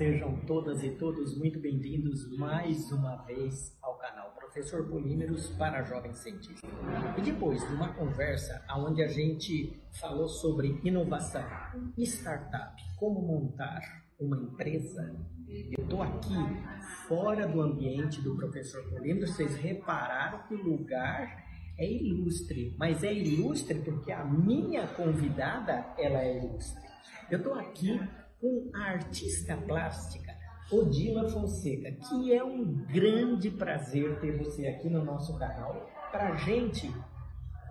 Sejam todas e todos muito bem-vindos mais uma vez ao canal Professor Polímeros para Jovens Cientistas. E depois de uma conversa onde a gente falou sobre inovação, startup, como montar uma empresa, eu estou aqui fora do ambiente do Professor Polímeros. Vocês repararam que o lugar é ilustre, mas é ilustre porque a minha convidada ela é ilustre. Eu estou aqui com a artista plástica Odila Fonseca, que é um grande prazer ter você aqui no nosso canal. Para gente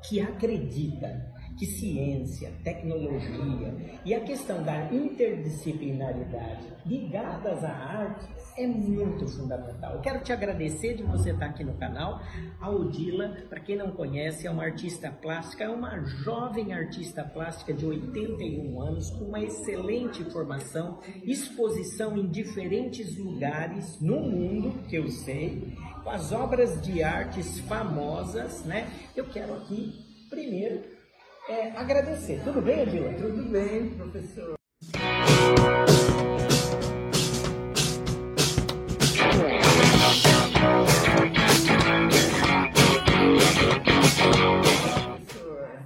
que acredita que ciência, tecnologia e a questão da interdisciplinaridade ligadas à arte é muito fundamental. Eu quero te agradecer de você estar aqui no canal. A Odila, para quem não conhece, é uma artista plástica, é uma jovem artista plástica de 81 anos, com uma excelente formação, exposição em diferentes lugares no mundo, que eu sei, com as obras de artes famosas, né? Eu quero aqui, primeiro, é, agradecer. Tudo bem, Odila? Tudo bem, professor.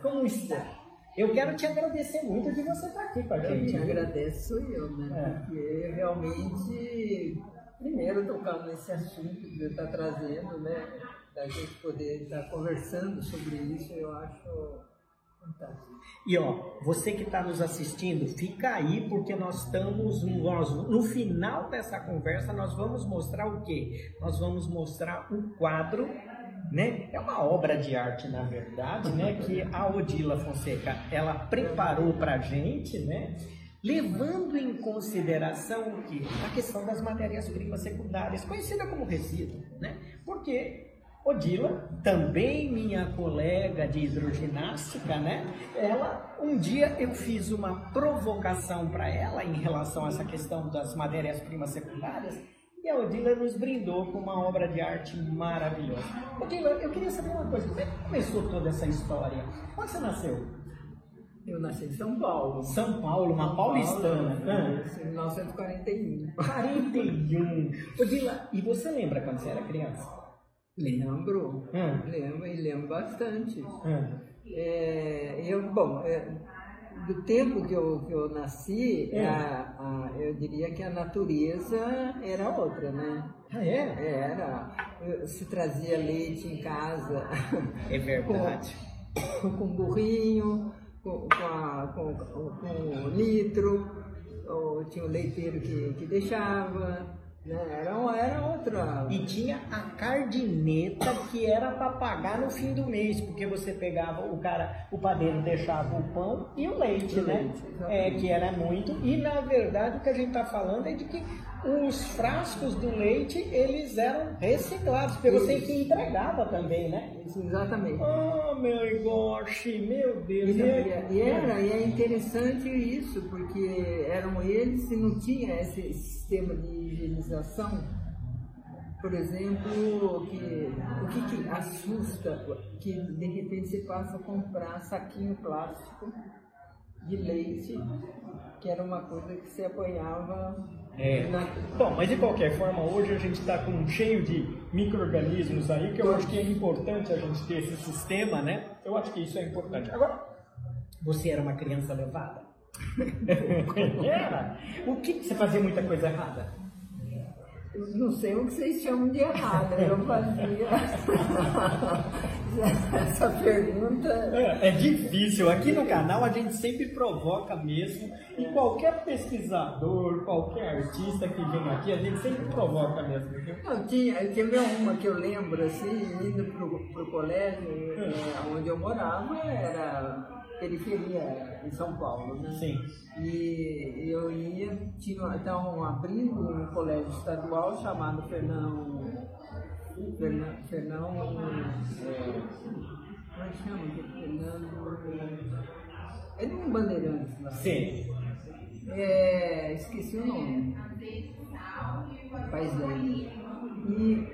Como está? Eu quero te agradecer muito de você estar aqui com a gente. Quem agradeço eu, né? É. Porque realmente, primeiro tocando nesse assunto que você está trazendo, né? Da gente poder estar conversando sobre isso, eu acho e ó, você que está nos assistindo, fica aí porque nós estamos nós, no final dessa conversa nós vamos mostrar o que? Nós vamos mostrar o quadro, né? É uma obra de arte na verdade, né? Que a Odila Fonseca ela preparou para gente, né? Levando em consideração o que? A questão das matérias-primas secundárias, conhecida como resíduo, né? Porque Odila, também minha colega de hidroginástica, né? Ela, um dia eu fiz uma provocação para ela em relação a essa questão das matérias-primas secundárias e a Odila nos brindou com uma obra de arte maravilhosa. Odila, eu queria saber uma coisa, como é que começou toda essa história? Onde você nasceu? Eu nasci em São Paulo. São Paulo, uma paulistana. Paulo, em 1941. 41. Odila, e você lembra quando você era criança? Lembro, hum. lembro e lembro bastante. Hum. É, eu, bom, é, do tempo que eu, que eu nasci, hum. a, a, eu diria que a natureza era outra, né? Ah, é? Era. Se trazia leite em casa. É verdade. Com, com burrinho, com, com, a, com, com litro, ou tinha o leiteiro que, que deixava. Né? Era, era outra. E tinha a cardineta que era para pagar no fim do mês, porque você pegava o cara, o padeiro deixava o pão e o leite, o né? Leite, é, que era muito. E na verdade o que a gente está falando é de que os frascos do leite eles eram reciclados, porque você que entregava também, né? Isso, exatamente. Oh, meu gosh, meu Deus. E, e, era, e é interessante isso, porque eram eles que não tinha esse sistema de higienização. Por exemplo, que, o que, que assusta que de repente você passa a comprar saquinho plástico de leite, que era uma coisa que você apanhava é. Bom, mas de qualquer forma, hoje a gente está com cheio de micro-organismos aí, que eu acho que é importante a gente ter esse sistema, né? Eu acho que isso é importante. Agora, você era uma criança levada? era? O que, que você fazia muita coisa errada? Não sei o que vocês chamam de errado, eu fazia. Essa pergunta. É, é, difícil. Aqui no canal a gente sempre provoca mesmo. E qualquer pesquisador, qualquer artista que vem aqui, a gente sempre provoca mesmo. Não, tinha, tinha uma que eu lembro, assim, indo pro, pro colégio, é, onde eu morava, era periferia em São Paulo, né? Sim. E eu ia, tinha, então, abrindo um colégio estadual chamado Fernão. Fernão. Fernão é, como é que chama? Fernando. É de um Bandeirantes lá. Sim. É, esqueci o nome. País dele. E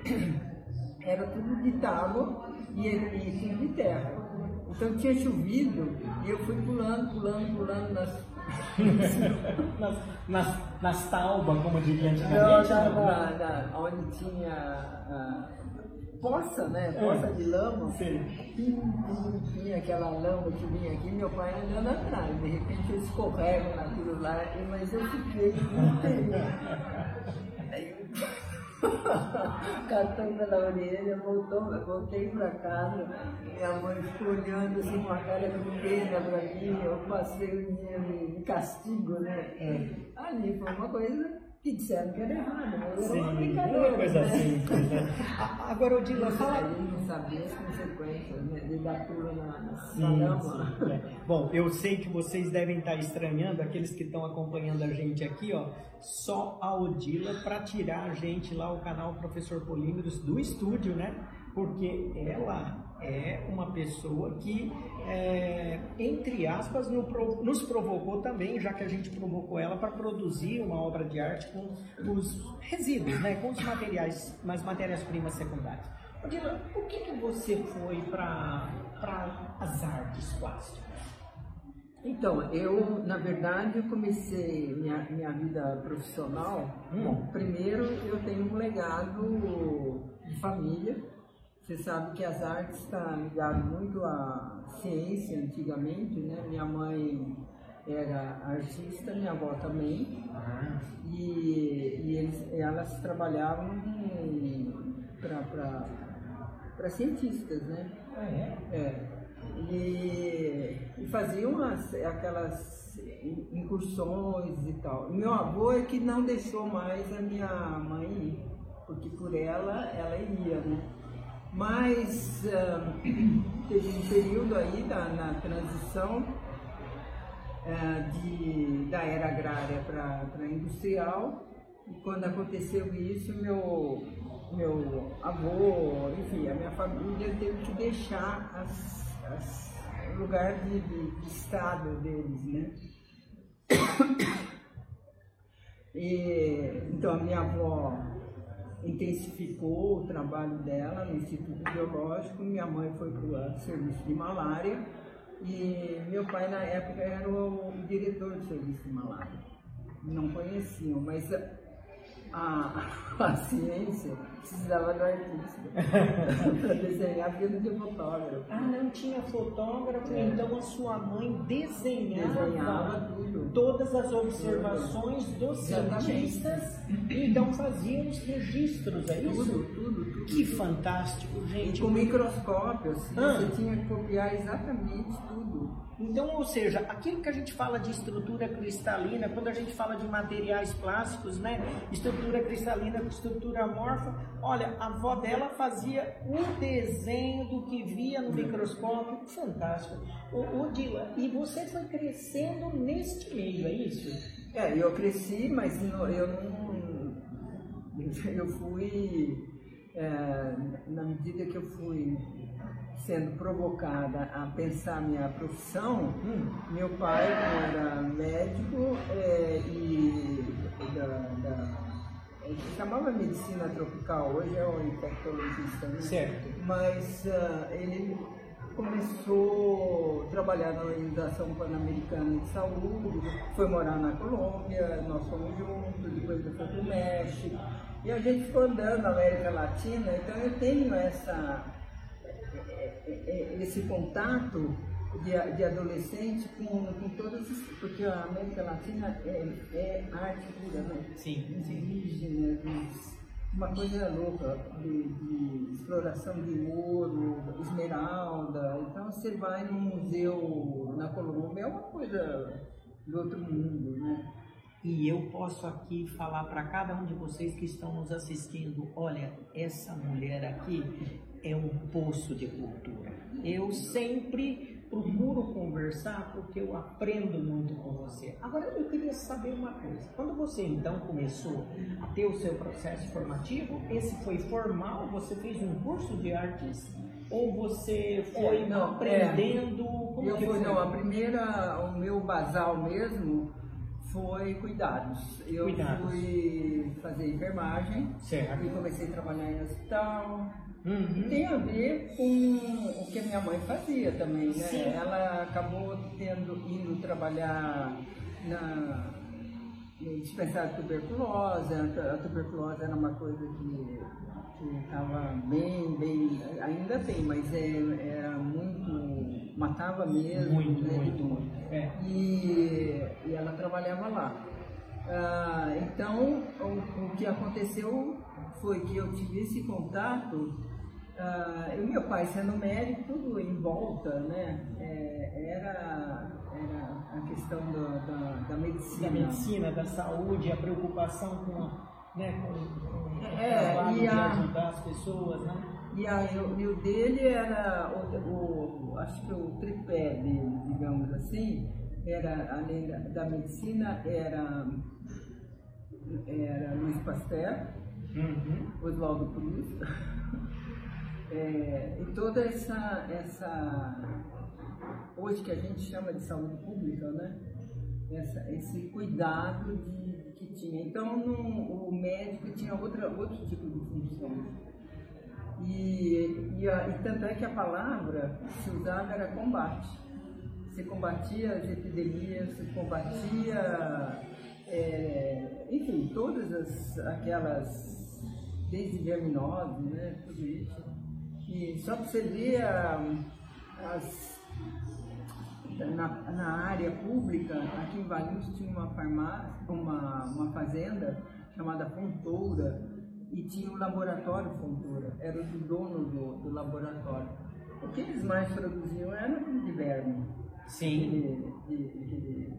era tudo de tábua e, e tudo de terra. Então tinha chovido e eu fui pulando, pulando, pulando nas. nas, nas, nas taubas, como diria antigamente. Não, na, na, na, onde tinha a poça, né? É. Poça é. de lama. Sim. Tinha aquela lama que vinha aqui, meu pai andando atrás. De repente eu escorrego naquilo lá, mas eu fiquei inteiro. Catou pela orelha, voltou, voltei para casa, minha mãe ficou olhando assim com a cara de pena para mim, eu passei o dia de castigo, né? É. Ali foi uma coisa que disseram que era errado, mas Sim, uma brincadeira. Uma coisa né? simples, né? Agora, Odila, fala... Aí não sabia as consequências né, de dar pula na, na sim, é. Bom, eu sei que vocês devem estar estranhando, aqueles que estão acompanhando a gente aqui, ó, só a Odila para tirar a gente lá, o canal Professor Polímeros, do estúdio, né? Porque ela é uma pessoa que, é, entre aspas, nos provocou também, já que a gente provocou ela para produzir uma obra de arte com os resíduos, né, com os materiais, as matérias-primas secundárias. Odila, por que, que você foi para as artes plásticas? Então, eu, na verdade, eu comecei minha, minha vida profissional. Hum. Bom, primeiro eu tenho um legado de família, você sabe que as artes está ligado muito à ciência antigamente, né? Minha mãe era artista, minha avó também. Ah. E, e eles, elas trabalhavam para cientistas, né? Ah, é? É. E, e faziam as, aquelas incursões e tal. meu avô é que não deixou mais a minha mãe ir, porque por ela, ela iria, né? Mas uh, teve um período aí da, na transição uh, de, da era agrária para industrial, e quando aconteceu isso, meu, meu avô, enfim, a minha família teve que deixar as, as, o lugar de, de, de estado deles, né? E, então a minha avó intensificou o trabalho dela no Instituto Biológico, minha mãe foi para o serviço de malária e meu pai na época era o diretor do serviço de malária. Não conheciam, mas a, a ciência precisava do artista para desenhar vida de fotógrafo. Ah, não tinha fotógrafo, é. então a sua mãe desenhava, desenhava tudo. todas as observações dos cientistas, então fazia os registros, é isso? Tudo, tudo, tudo. Que fantástico, gente. E com microscópio, assim, ah. você tinha que copiar exatamente tudo. Então, ou seja, aquilo que a gente fala de estrutura cristalina, quando a gente fala de materiais plásticos, né? Estrutura cristalina, estrutura amorfa, olha, a avó dela fazia o desenho do que via no microscópio, fantástico. O, o Dila, e você foi crescendo neste meio, é isso? É, eu cresci, mas eu não. Eu fui. É, na medida que eu fui sendo provocada a pensar minha profissão, hum. meu pai era médico é, e da, da se chamava medicina tropical, hoje é um infectologista, né? Certo. Mas uh, ele começou a trabalhar na Organização Pan-Americana de Saúde, foi morar na Colômbia, nós fomos juntos, depois ele foi para o México, e a gente ficou andando na América Latina, então eu tenho essa esse contato de, de adolescente com, com todas as. Porque a América Latina é, é arte pura, né? Sim. Indígena, uma coisa louca de, de, exploração de ouro, esmeralda. Então você vai num museu na Colômbia, é uma coisa do outro mundo, né? E eu posso aqui falar para cada um de vocês que estão nos assistindo: olha, essa mulher aqui é um poço de cultura. Eu sempre procuro conversar porque eu aprendo muito com você. Agora eu queria saber uma coisa. Quando você então começou a ter o seu processo formativo, esse foi formal? Você fez um curso de artes? Ou você foi é, não, aprendendo? É, como eu que foi? Não, a primeira, o meu basal mesmo foi cuidados. Eu cuidados. fui fazer enfermagem certo. e comecei a trabalhar em hospital Uhum. Tem a ver com o que a minha mãe fazia também, né? Sim. Ela acabou tendo, indo trabalhar na, no dispensário de tuberculose, a tuberculose era uma coisa que estava bem, bem, ainda tem, mas é, era muito, matava mesmo. Muito, né? muito, muito. É. E, e ela trabalhava lá. Ah, então, o, o que aconteceu foi que eu tive esse contato Uh, eu meu pai sendo médico, tudo em volta, né? É, era, era a questão do, da, da medicina. Da medicina, da saúde, a preocupação com, né, com, com é, e a, ajudar as pessoas, né? E, a, e o dele era, o, o, acho que o tripé dele, digamos assim, era, além da, da medicina, era, era Luiz Pasteur, uhum. Oswaldo Cruz. É, e toda essa, essa, hoje que a gente chama de saúde pública, né? Essa, esse cuidado de, que tinha. Então, no, o médico tinha outra, outro tipo de função. E, e, a, e tanto é que a palavra se usava era combate. Se combatia as epidemias, se combatia, é, enfim, todas as, aquelas, desde verminose, né, tudo isso. E só para você ver as, na, na, área pública, aqui em Valinhos tinha uma farmácia, uma, uma fazenda chamada Fontoura e tinha o um laboratório Fontoura, era o dono do, do laboratório. O que eles mais produziam era de verme. Sim.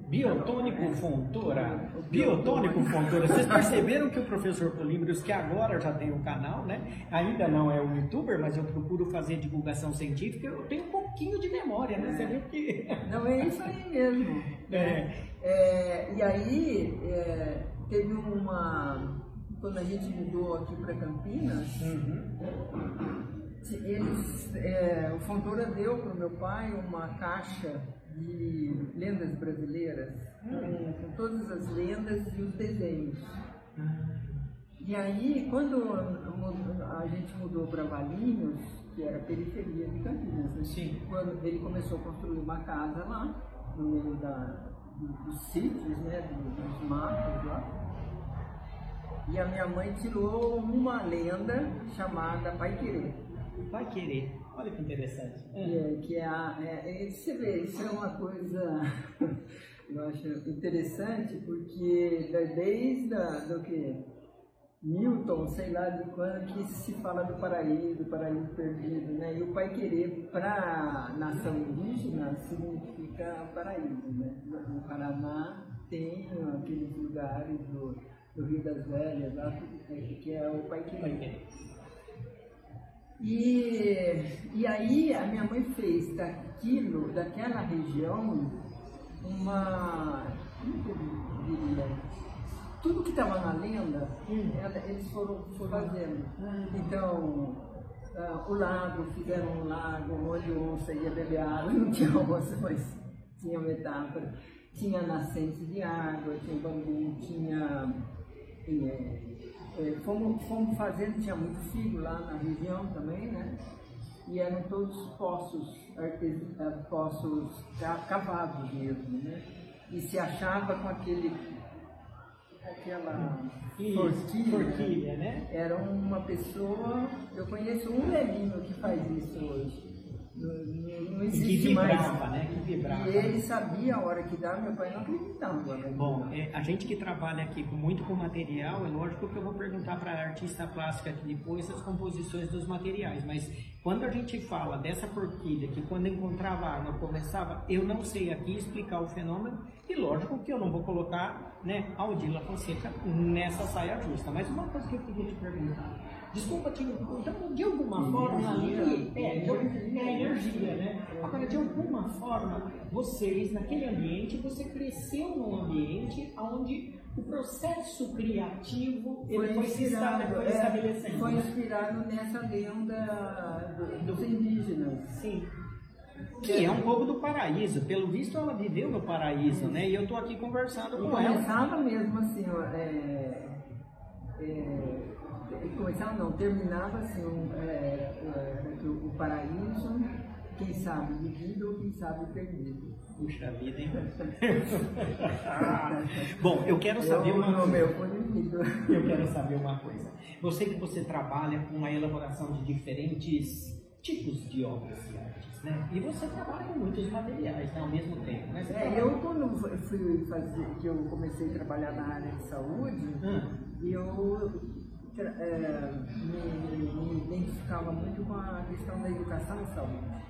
Biotônico é. Fontoura. Biotônico Fontoura. Vocês perceberam que o professor Polímeros, que agora já tem um canal, né? Ainda não é um youtuber, mas eu procuro fazer divulgação científica, eu tenho um pouquinho de memória, né? Você viu que. Não, é isso aí mesmo. É. é e aí é, teve uma. Quando a gente mudou aqui para Campinas, uhum. eles, é, o Fontoura deu para o meu pai uma caixa de lendas brasileiras, com, com todas as lendas e os desenhos. E aí, quando a gente mudou para Valinhos, que era periferia de Campinas, né? Sim. quando ele começou a construir uma casa lá, no meio da, dos sítios, né, dos matos lá, e a minha mãe tirou uma lenda chamada Pai Querer. Pai Querer. Olha que interessante. É, que é, a, é, é, você vê, isso é uma coisa, eu acho interessante, porque desde a, do que Milton, sei lá de quando, que se fala do paraíso, do paraíso perdido, né? E o Pai Querer, para a nação indígena, significa paraíso, né? No Paraná tem aqueles lugares do, do Rio das Velhas, lá, que é o Pai Querer. E, e aí a minha mãe fez daquilo, daquela região, uma. Como diria? Tudo que estava na lenda, hum. ela, eles foram, foram fazendo. Então, uh, o lago, fizeram um lago onde onça ia beber água, não tinha onça, mas tinha metáfora. Tinha nascente de água, tinha bambu, tinha. tinha é, fomos, fomos fazendo, tinha muito filho lá na região também, né? E eram todos poços, é, poços cavados mesmo, né? E se achava com aquele aquela forquilha, forquilha né? Era uma pessoa, eu conheço um velhinho que faz isso hoje. Não, não existe que vibrava, mais. né? Que vibrava. E ele sabia a hora que dava, meu pai não acreditava. Né? Bom, é, a gente que trabalha aqui muito com material, é lógico que eu vou perguntar para a artista plástica aqui depois as composições dos materiais, mas quando a gente fala dessa forquilha que quando encontrava arma começava, eu não sei aqui explicar o fenômeno e lógico que eu não vou colocar né, a Odila Fonseca nessa saia justa. Mas uma coisa que eu queria te perguntar, Desculpa te então, de alguma forma ali, é, de, é energia, né? Agora, de alguma forma, vocês, naquele ambiente, você cresceu num ambiente onde o processo criativo foi, foi, inspirado, foi é. Foi inspirado nessa lenda dos indígenas. Sim. Que é um pouco do paraíso. Pelo visto, ela viveu no paraíso, né? E eu estou aqui conversando com ela. Começava mesmo assim, é, é, começava não, terminava assim, um, é, é, o paraíso, quem sabe vivido ou quem sabe perdido. Puxa vida, hein? Bom, eu quero saber eu, uma coisa. Eu quero saber uma coisa. Eu sei que você trabalha com a elaboração de diferentes tipos de obras de artes, né? E você trabalha com muitos materiais né, ao mesmo tempo, né? É, eu quando fui fazer, que eu comecei a trabalhar na área de saúde, hum. Eu é, me, me identificava muito com a questão da educação e saúde.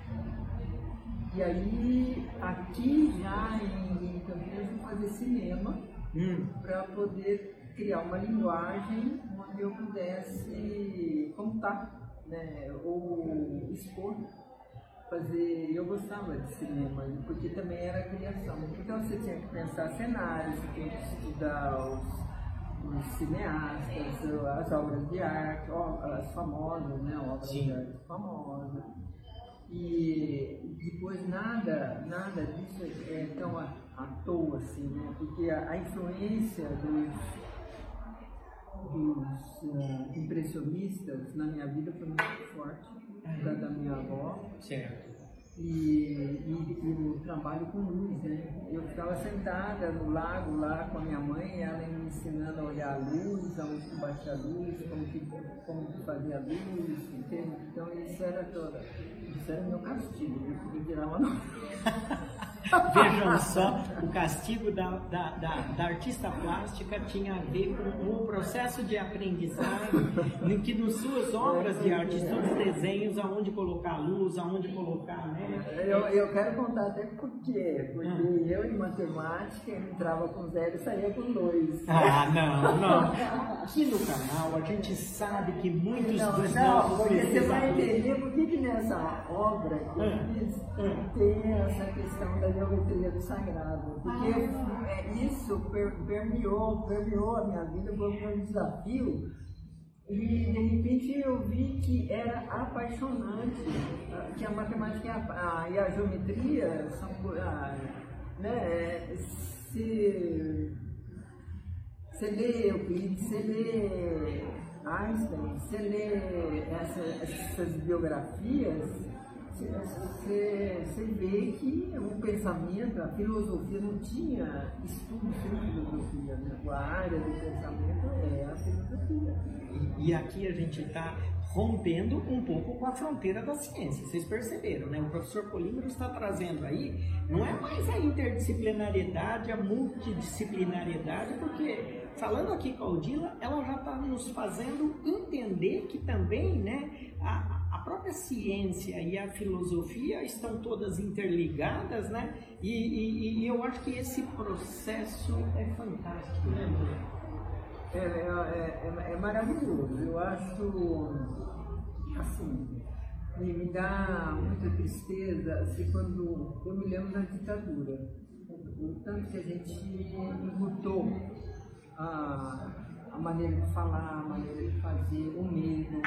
E aí, aqui já em, Campinas, eu fazer cinema hum. para poder criar uma linguagem onde eu pudesse contar, né, ou expor. Fazer, eu gostava de cinema, porque também era criação. Então você tinha que pensar cenários, você tinha que estudar os, os cineastas, as obras de arte, as famosas, né, obras Sim. de arte famosas e depois nada, nada disso é tão à, à toa assim, né? Porque a, a influência dos, dos uh, impressionistas na minha vida foi muito forte, da, da minha avó. Certo e, e, e, o trabalho com luz, né? Eu ficava sentada no lago lá com a minha mãe, ela me ensinando a olhar a luz, aonde que batia a luz, como que, como que fazia a luz, entende? Então isso era toda, isso era meu castigo, eu podia virar uma Vejam só, o castigo da, da, da, da, artista plástica tinha a ver com o processo de aprendizado, em que nas suas obras de arte, seus desenhos, aonde colocar luz, aonde colocar, né? Eu, eu quero contar até por quê, porque hum. eu em matemática entrava com zero e saía com dois. Ah, não, não. Aqui no canal a gente sabe que muitos não, dos não, nossos você vai entender por que, que nessa obra que eu hum. fiz hum. tem essa questão da geometria do sagrado. Porque ah. é, isso permeou, permeou a minha vida, foi um desafio. E de repente eu vi que era apaixonante, que a matemática e a, a, e a geometria são. A, né, se, você lê Euclides, você lê Einstein, você lê essa, essas biografias, você, você vê que o pensamento, a filosofia não tinha estudo sobre filosofia, né? a área do pensamento é a filosofia. E, aqui a gente está rompendo um pouco com a fronteira da ciência. Vocês perceberam, né? O professor Polímero está trazendo aí, não é mais a interdisciplinariedade, a multidisciplinariedade, porque falando aqui com a Odila, ela já está nos fazendo entender que também, né, a, própria ciência e a filosofia estão todas interligadas, né? E, e, e eu acho que esse processo é fantástico, né, é, é, é, é, é maravilhoso. Eu acho, assim, me dá muita tristeza assim, quando eu me lembro da ditadura. O tanto que a gente lutou a, a maneira de falar, a maneira de fazer, o medo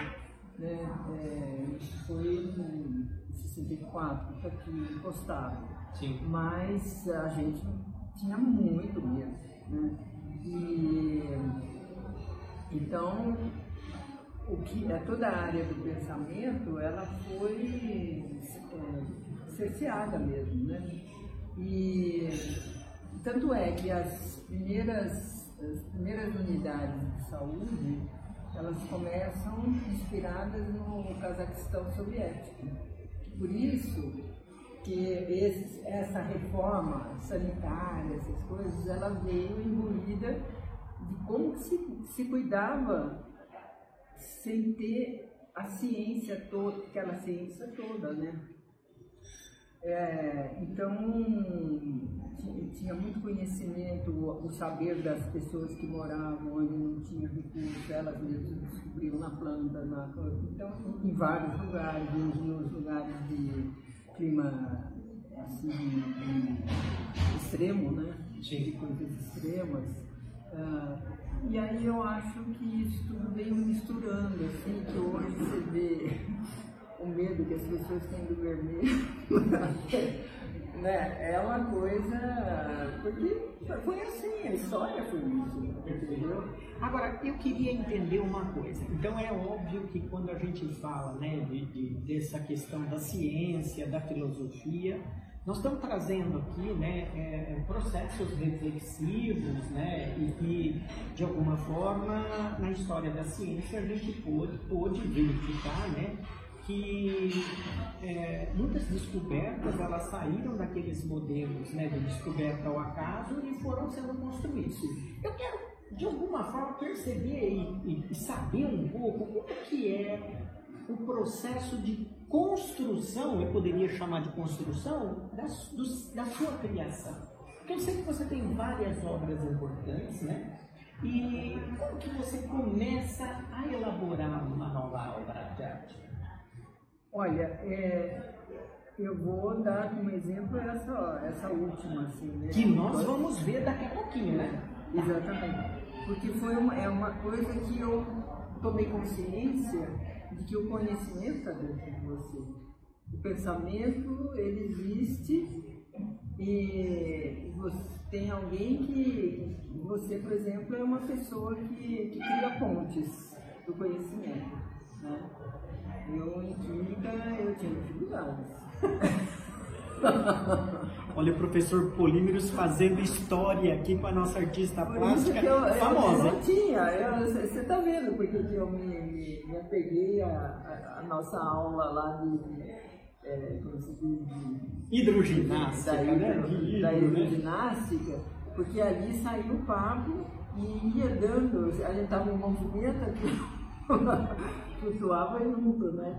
né? É, foi em 64, está aqui postado. Sim. Mas a gente tinha muito medo. Né? E, então, o que, é, toda a área do pensamento ela foi é, cerceada mesmo. Né? E tanto é que as primeiras, as primeiras unidades de saúde elas começam inspiradas no Cazaquistão soviético. Por isso que essa reforma sanitária, essas coisas, ela veio imbuída de como se, se cuidava sem ter a ciência toda, aquela ciência toda, né? É, então, tinha muito conhecimento, o saber das pessoas que moravam onde não tinha recursos, elas mesmas descobriam na planta, na, então, em vários lugares, nos lugares de clima assim, de extremo, né? Sim. De coisas extremas. Ah, e aí eu acho que isso tudo veio misturando, assim, que hoje você vê o medo que as pessoas têm do vermelho. né? É uma coisa. Porque foi assim, a história foi isso, entendeu? Agora, eu queria entender uma coisa. Então, é óbvio que quando a gente fala né, de, de dessa questão da ciência, da filosofia, nós estamos trazendo aqui né, é, processos reflexivos né, e que, de alguma forma, na história da ciência, a gente pôde, pôde verificar né, que é, muitas descobertas elas saíram daqueles modelos né, de descoberta ao acaso e foram sendo construídos. Eu quero, de alguma forma, perceber e, e saber um pouco como é que é o processo de construção, eu poderia chamar de construção, da, do, da sua criação. Porque eu sei que você tem várias obras importantes, né? E como que você começa a elaborar uma nova obra de arte? Olha, é, eu vou dar como exemplo essa, essa última, assim, né? Que nós vamos ver daqui a pouquinho, né? Exatamente. Porque foi uma, é uma coisa que eu tomei consciência de que o conhecimento está dentro de você. O pensamento, ele existe e você, tem alguém que, você, por exemplo, é uma pessoa que, que cria pontes do conhecimento. Né? Eu, em química, eu tinha dificuldades. Olha o professor Polímeros fazendo história aqui com a nossa artista Por plástica eu, famosa. Eu, não tinha, você está vendo porque que eu me, me, me apeguei a, a, nossa aula lá de, é, como se diz, de hidroginástica, da, né? hidro, da né? hidroginástica, porque ali saiu o papo e ia dando, a gente estava em movimento aqui, flutuava junto, né?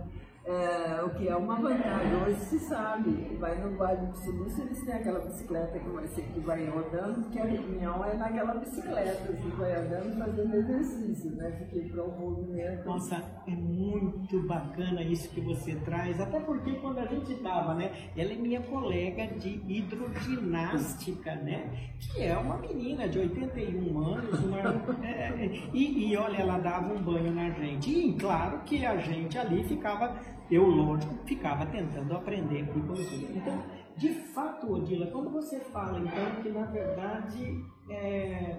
É, o que é uma vantagem. Hoje se sabe, vai no Vale do Silício, eles têm aquela bicicleta que vai, que vai rodando, que a reunião é naquela bicicleta, assim, vai andando fazendo exercício, né? Porque para o movimento. Nossa, é muito bacana isso que você traz, até porque quando a gente estava, né? Ela é minha colega de hidroginástica, né? Que é uma menina de 81 anos, uma, é, e, e olha, ela dava um banho na gente. E claro que a gente ali ficava eu, lógico, ficava tentando aprender psicologia. Então, de fato, Odila, quando você fala, então, que na verdade é,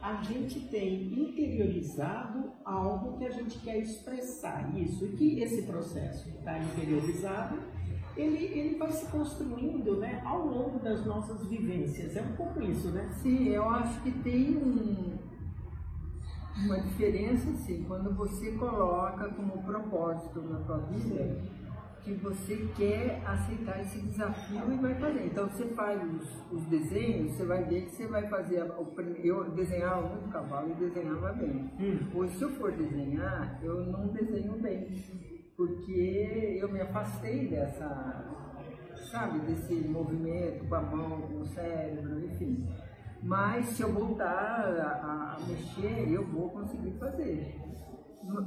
a gente tem interiorizado algo que a gente quer expressar, isso, e que esse processo está interiorizado, ele, ele vai se construindo né, ao longo das nossas vivências. É um pouco isso, né? Sim, eu acho que tem um, uma diferença, sim, quando você coloca como propósito na sua vida que você quer aceitar esse desafio e vai fazer. Então você faz os, os desenhos, você vai ver que você vai fazer. O, eu desenhava muito cavalo e desenhava bem. Hum. Hoje, se eu for desenhar, eu não desenho bem, porque eu me afastei dessa, sabe, desse movimento com a mão, com o cérebro, enfim. Mas se eu voltar a, a mexer, eu vou conseguir fazer.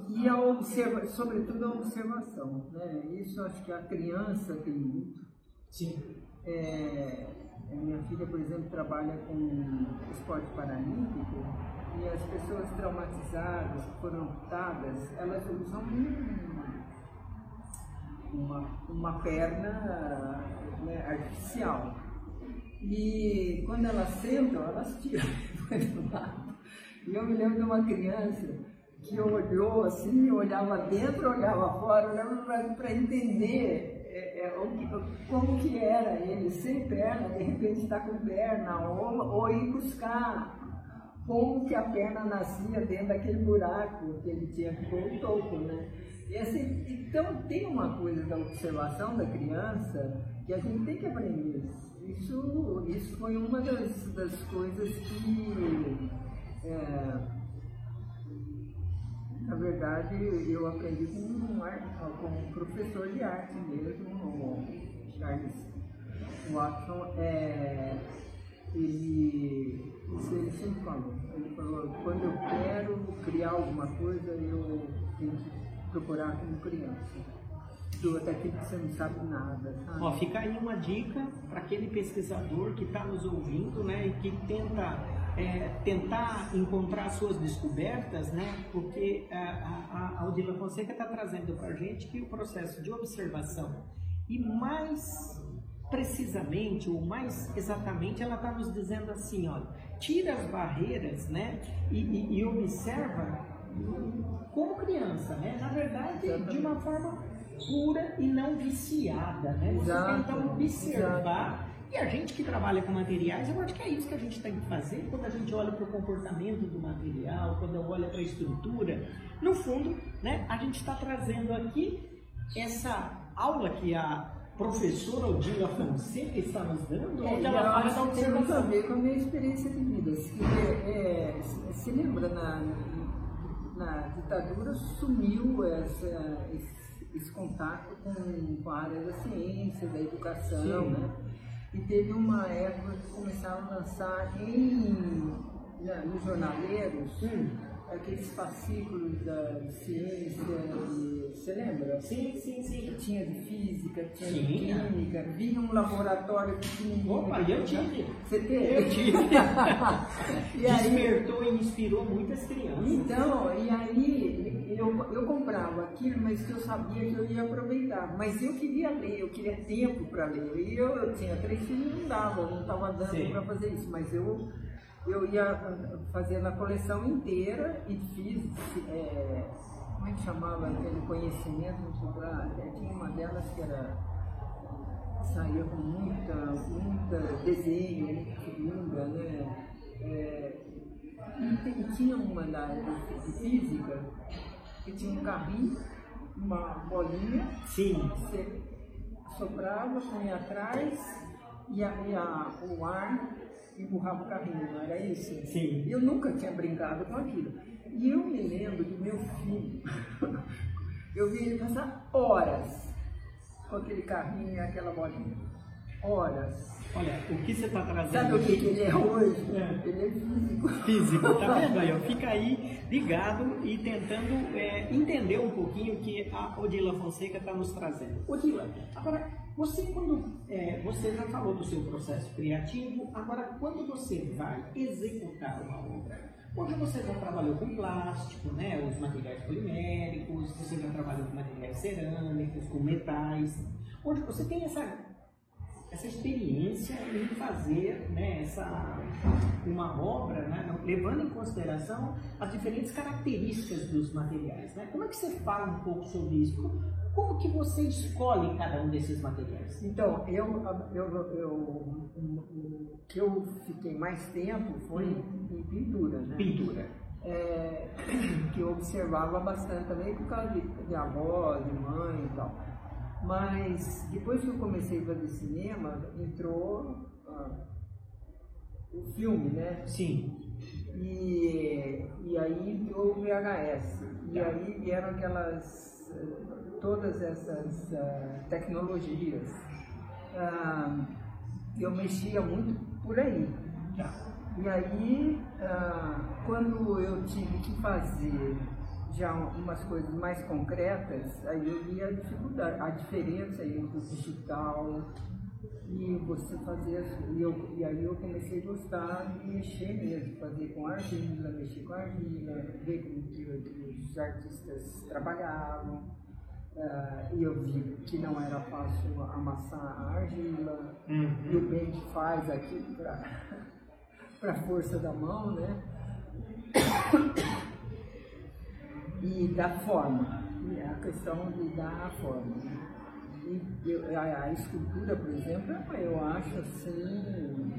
E a observa, sobretudo a observação. Né? Isso acho que a criança tem muito. Sim. É, minha filha, por exemplo, trabalha com esporte paralímpico e as pessoas traumatizadas, que foram amputadas, elas usam uma, uma perna né, artificial. E quando elas sentam, elas tiram do lado. E eu me lembro de uma criança que olhou assim, olhava dentro, olhava fora, olhava para entender é, é, como que era ele sem perna, de repente está com perna, ou, ou ir buscar como que a perna nascia dentro daquele buraco que ele tinha que o topo, né? E assim, então tem uma coisa da observação da criança que a gente tem que aprender. Isso, isso foi uma das, das coisas que, é, na verdade, eu aprendi com um, com um professor de arte mesmo, o Charles Watson. É, ele, ele sempre falou. Ele falou, quando eu quero criar alguma coisa, eu tenho que procurar como criança daquilo que você não sabe nada. Ó, fica aí uma dica para aquele pesquisador que está nos ouvindo, né, e que tenta é, tentar encontrar suas descobertas, né, porque a, a, a Odila Fonseca está trazendo para a gente que o processo de observação e mais precisamente, ou mais exatamente, ela está nos dizendo assim, olha, tira as barreiras, né, e, e, e observa como criança, né? Na verdade, de uma forma pura e não viciada, né? Você tentar observar exato. e a gente que trabalha com materiais, eu acho que é isso que a gente tem que fazer quando a gente olha para o comportamento do material, quando olha para a estrutura. No fundo, né, a gente está trazendo aqui essa aula que a professora Odila Fonseca está nos dando, é, onde ela faz a observação. Tem a ver com a minha experiência de vida. Se, é, se lembra, na, na ditadura sumiu essa, esse, esse contato com, com, a área da ciência, da educação, Sim. né? E teve uma época que começaram a lançar em, na, nos jornaleiros hum aqueles fascículos da ciência, você lembra? Sim, sim, sim. Tinha de física, tinha sim. de química, vinha um laboratório pequenininho. Opa, eu tive. Você teve? Eu tive. e Despertou e inspirou muitas crianças. Então, e aí eu, eu comprava aquilo, mas eu sabia que eu ia aproveitar. Mas eu queria ler, eu queria tempo para ler. E eu, eu tinha três filhos, não dava, não estava dando para fazer isso, mas eu eu ia fazendo a coleção inteira e fiz, é, como é que chamava aquele conhecimento, é, tinha uma delas que era, saía com muita, muita desenho, muita figura, né? É, e, tinha uma da de física que tinha um carrinho, uma bolinha, Sim. você soprava, punha atrás e, a, e a, o ar empurrava o carrinho, não era isso? Sim. Eu nunca tinha brincado com aquilo. E eu me lembro do meu filho, eu vi ele passar horas com aquele carrinho e aquela bolinha. Horas. Olha, o que você está trazendo. Sabe o que, que ele é hoje? É. Ele é físico. Físico, tá vendo aí? Fica aí ligado e tentando é, entender um pouquinho o que a Odila Fonseca está nos trazendo. Odila, agora você, quando é, você já falou do seu processo criativo, agora quando você vai executar uma obra, hoje você já trabalhou com plástico, né, os materiais poliméricos, você já trabalhou com materiais cerâmicos, com metais. Hoje você tem essa essa experiência em fazer né, essa, uma obra, né, levando em consideração as diferentes características dos materiais. Né? Como é que você fala um pouco sobre isso? Como, que você escolhe cada um desses materiais? Então, eu, eu, eu, o que eu fiquei mais tempo foi hum. em pintura. Né? Pintura. É, que eu observava bastante também por causa de, de avó, de mãe e tal. Mas depois que eu comecei a fazer cinema, entrou ah, o filme, né? Sim. E, e aí entrou o VHS. E tá. aí vieram aquelas. Todas essas uh, tecnologias. Uh, eu mexia muito por aí. Tá. E aí, uh, quando eu tive que fazer já umas coisas mais concretas, aí eu vi a dificuldade, a diferença entre o digital e você fazer e, eu, e aí eu comecei a gostar de mexer mesmo, fazer com argila, mexer com argila, ver como que os artistas trabalhavam. Uh, e eu vi que não era fácil amassar a argila, uhum. e o bem que faz aqui para a força da mão, né? e da forma, a questão de dar a forma. E eu, a, a, escultura, por exemplo, eu acho assim.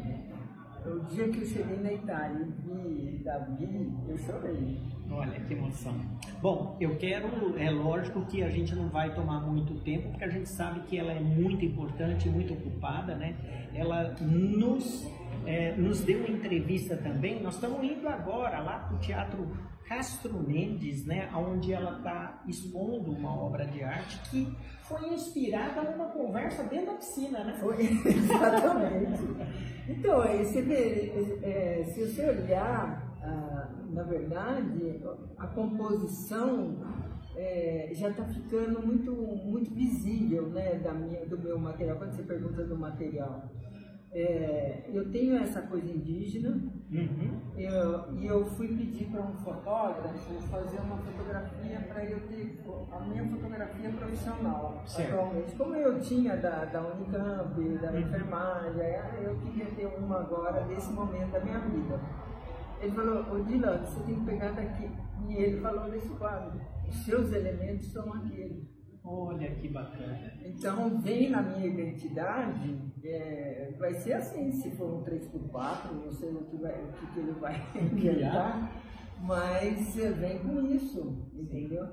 O dia que eu cheguei na Itália e vi Davi, eu chorei. Olha que emoção. Bom, eu quero, é lógico que a gente não vai tomar muito tempo, porque a gente sabe que ela é muito importante, muito ocupada, né? Ela nos, é, nos deu uma entrevista também. Nós estamos indo agora lá para o Teatro Castro Mendes, né, onde ela está expondo uma obra de arte que foi inspirada numa conversa dentro da piscina, né? Foi, exatamente. então, você vê, é, se você olhar, ah, na verdade, a composição é, já está ficando muito, muito visível, né, da minha, do meu material. Quando você pergunta do material, é, eu tenho essa coisa indígena, uhum. eu, e eu fui pedir para um fotógrafo fazer uma fotografia para eu ter a minha fotografia profissional certo. atualmente. Como eu tinha da, da Unicamp, da uhum. enfermagem, eu queria ter uma agora nesse momento da minha vida. Ele falou, Odila, você tem que pegar daqui. E ele falou nesse quadro, os seus elementos são aqueles. Olha que bacana. Então, vem na minha identidade, é, vai ser assim, se for um 3x4, não sei o que, vai, o que, ele vai inventar, mas é, vem com isso, entendeu?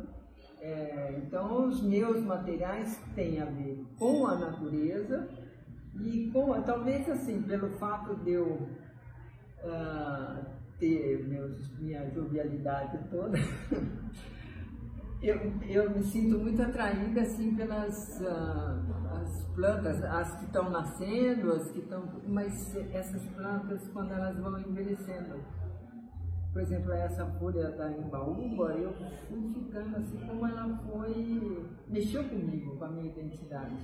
É, então, os meus materiais têm a ver com a natureza e com, talvez assim, pelo fato de eu uh, ter meus, minha jovialidade toda, eu, eu me sinto muito atraída assim pelas uh, as plantas, as que estão nascendo, as que estão, mas essas plantas quando elas vão envelhecendo. Por exemplo, essa folha da embaúba, eu fui ficando assim como ela foi, mexeu comigo, com a minha identidade.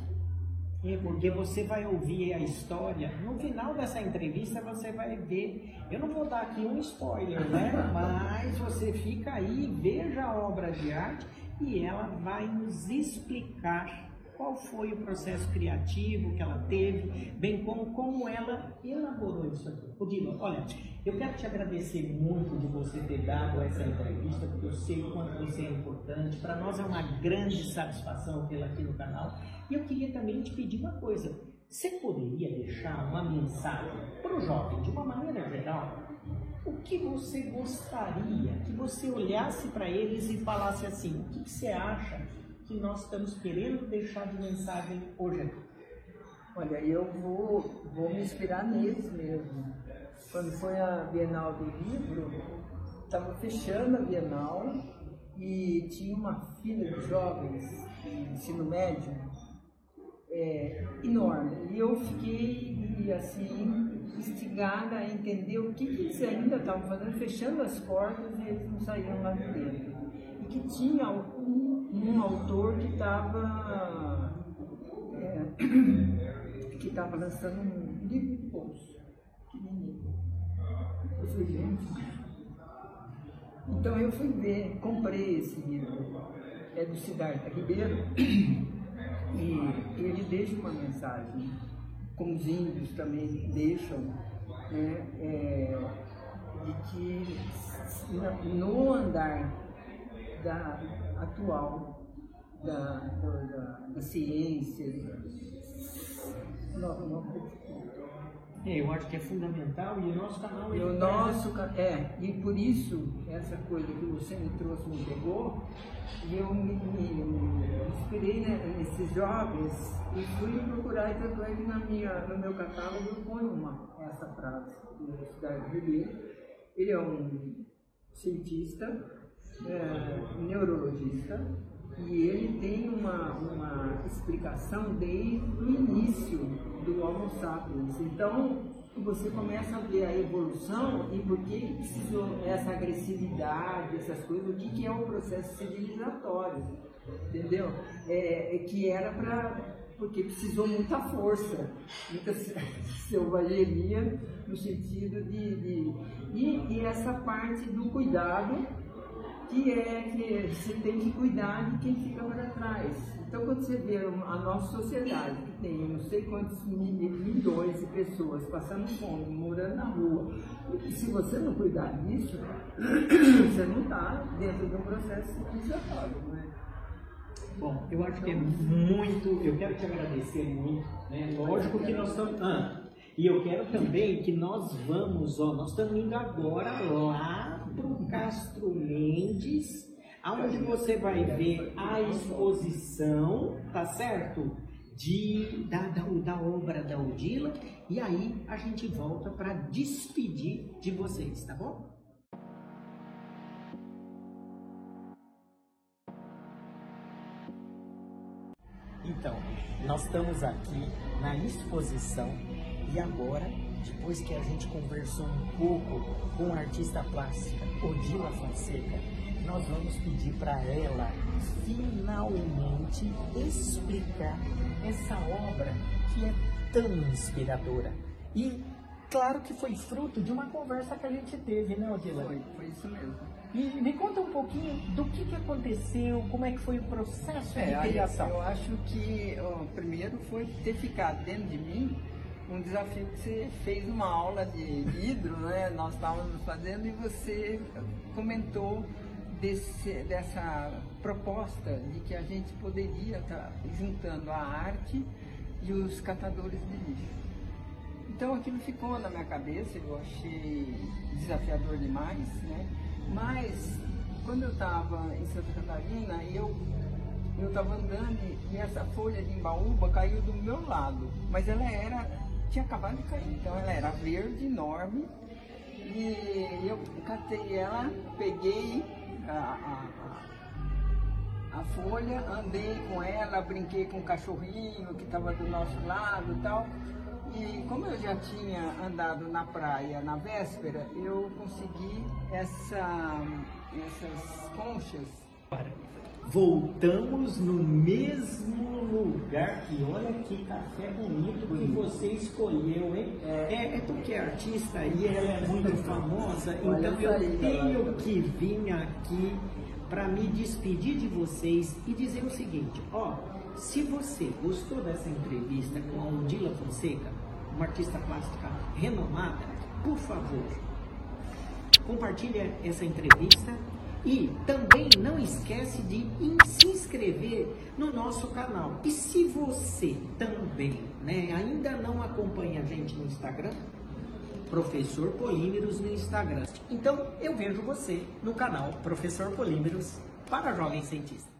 E porque você vai ouvir a história, no final dessa entrevista você vai ver, eu não vou dar aqui um spoiler, né? Mas você fica aí, veja a obra de arte e ela vai nos explicar qual foi o processo criativo que ela teve, bem como como ela elaborou isso aqui. Odilo, olha, eu quero te agradecer muito de você ter dado essa entrevista, porque eu sei o quanto você é importante. Para nós é uma grande satisfação tê-la aqui no canal. E eu queria também te pedir uma coisa. Você poderia deixar uma mensagem para o jovem, de uma maneira geral, o que você gostaria que você olhasse para eles e falasse assim: o que, você acha que nós estamos querendo deixar de mensagem hoje aqui? Olha, eu vou, vou me inspirar neles mesmo. Quando foi a Bienal do Livro, estava fechando a Bienal e tinha uma fila de jovens de ensino médio é, enorme. E eu fiquei assim instigada a entender o que, que eles ainda estavam fazendo, fechando as portas e eles não saíam lá de dentro. Que tinha um, um autor que estava é, que estava lançando um livro de bolso. Eu falei, gente. Então eu fui ver, comprei esse livro, é do Siddhartha Ribeiro, e ele deixa uma mensagem como os índios também deixam, né, é, de que no andar da, atual da, da, da ciência, não, não, é, eu acho que é fundamental e o nosso canal... E o nosso, é, e por isso essa coisa que você me trouxe me pegou, e eu me, me, me inspirei né, nesses jovens e fui procurar, e tanto é que na minha, no meu catálogo eu ponho uma, essa frase do Cidade. Ele é um cientista, é, neurologista, e ele tem uma, uma explicação desde o início do Homo sapiens. Então, você começa a ver a evolução e por que precisou essa agressividade, essas coisas, o que, que é o processo civilizatório, entendeu? É, é que era para porque precisou muita força, muita selvageria no sentido de, de e, e essa parte do cuidado que é que você tem que cuidar de quem fica para trás. Então, quando você vê a nossa sociedade, que tem não sei quantos milhões de pessoas passando fome, morando na rua, e se você não cuidar disso, você não está dentro de um processo civilizatório, não é? Bom, eu acho que é muito, eu quero te agradecer muito, né? Lógico que nós estamos. Ah, e eu quero também que nós vamos, ó, nós estamos indo agora lá o Castro Mendes, aonde você vai ver a exposição, tá certo? De, da, da, da obra da Odila, e aí a gente volta para despedir de vocês, tá bom? Então, nós estamos aqui na exposição e agora, depois que a gente conversou um pouco com a artista plástica Odila Fonseca, nós vamos pedir para ela finalmente explicar essa obra que é tão inspiradora. E claro que foi fruto de uma conversa que a gente teve, né, Odila? Foi, foi isso mesmo. E me conta um pouquinho do que, que aconteceu, como é que foi o processo É, de criação. eu acho que ó, primeiro foi ter ficado dentro de mim um desafio que você fez numa aula de hidro, né? Nós estávamos fazendo e você comentou desse, dessa proposta de que a gente poderia estar juntando a arte e os catadores de lixo. Então aquilo ficou na minha cabeça, eu achei desafiador demais, né? Mas quando eu estava em Santa Catarina, eu eu estava andando e essa folha de embaúba caiu do meu lado, mas ela era tinha acabado de cair, então ela era verde, enorme, e eu catei ela, peguei a, a, a folha, andei com ela, brinquei com o cachorrinho que estava do nosso lado e tal. E como eu já tinha andado na praia na véspera, eu consegui essa, essas conchas. Voltamos no mesmo lugar que olha que café bonito que você escolheu, hein? É, é porque é artista e ela é muito famosa, então eu tenho que vir aqui para me despedir de vocês e dizer o seguinte, ó, se você gostou dessa entrevista com a Odila Fonseca, uma artista plástica renomada, por favor, compartilha essa entrevista e também não esquece de se inscrever no nosso canal. E se você também né, ainda não acompanha a gente no Instagram, Professor Polímeros no Instagram. Então eu vejo você no canal Professor Polímeros para Jovem Cientista.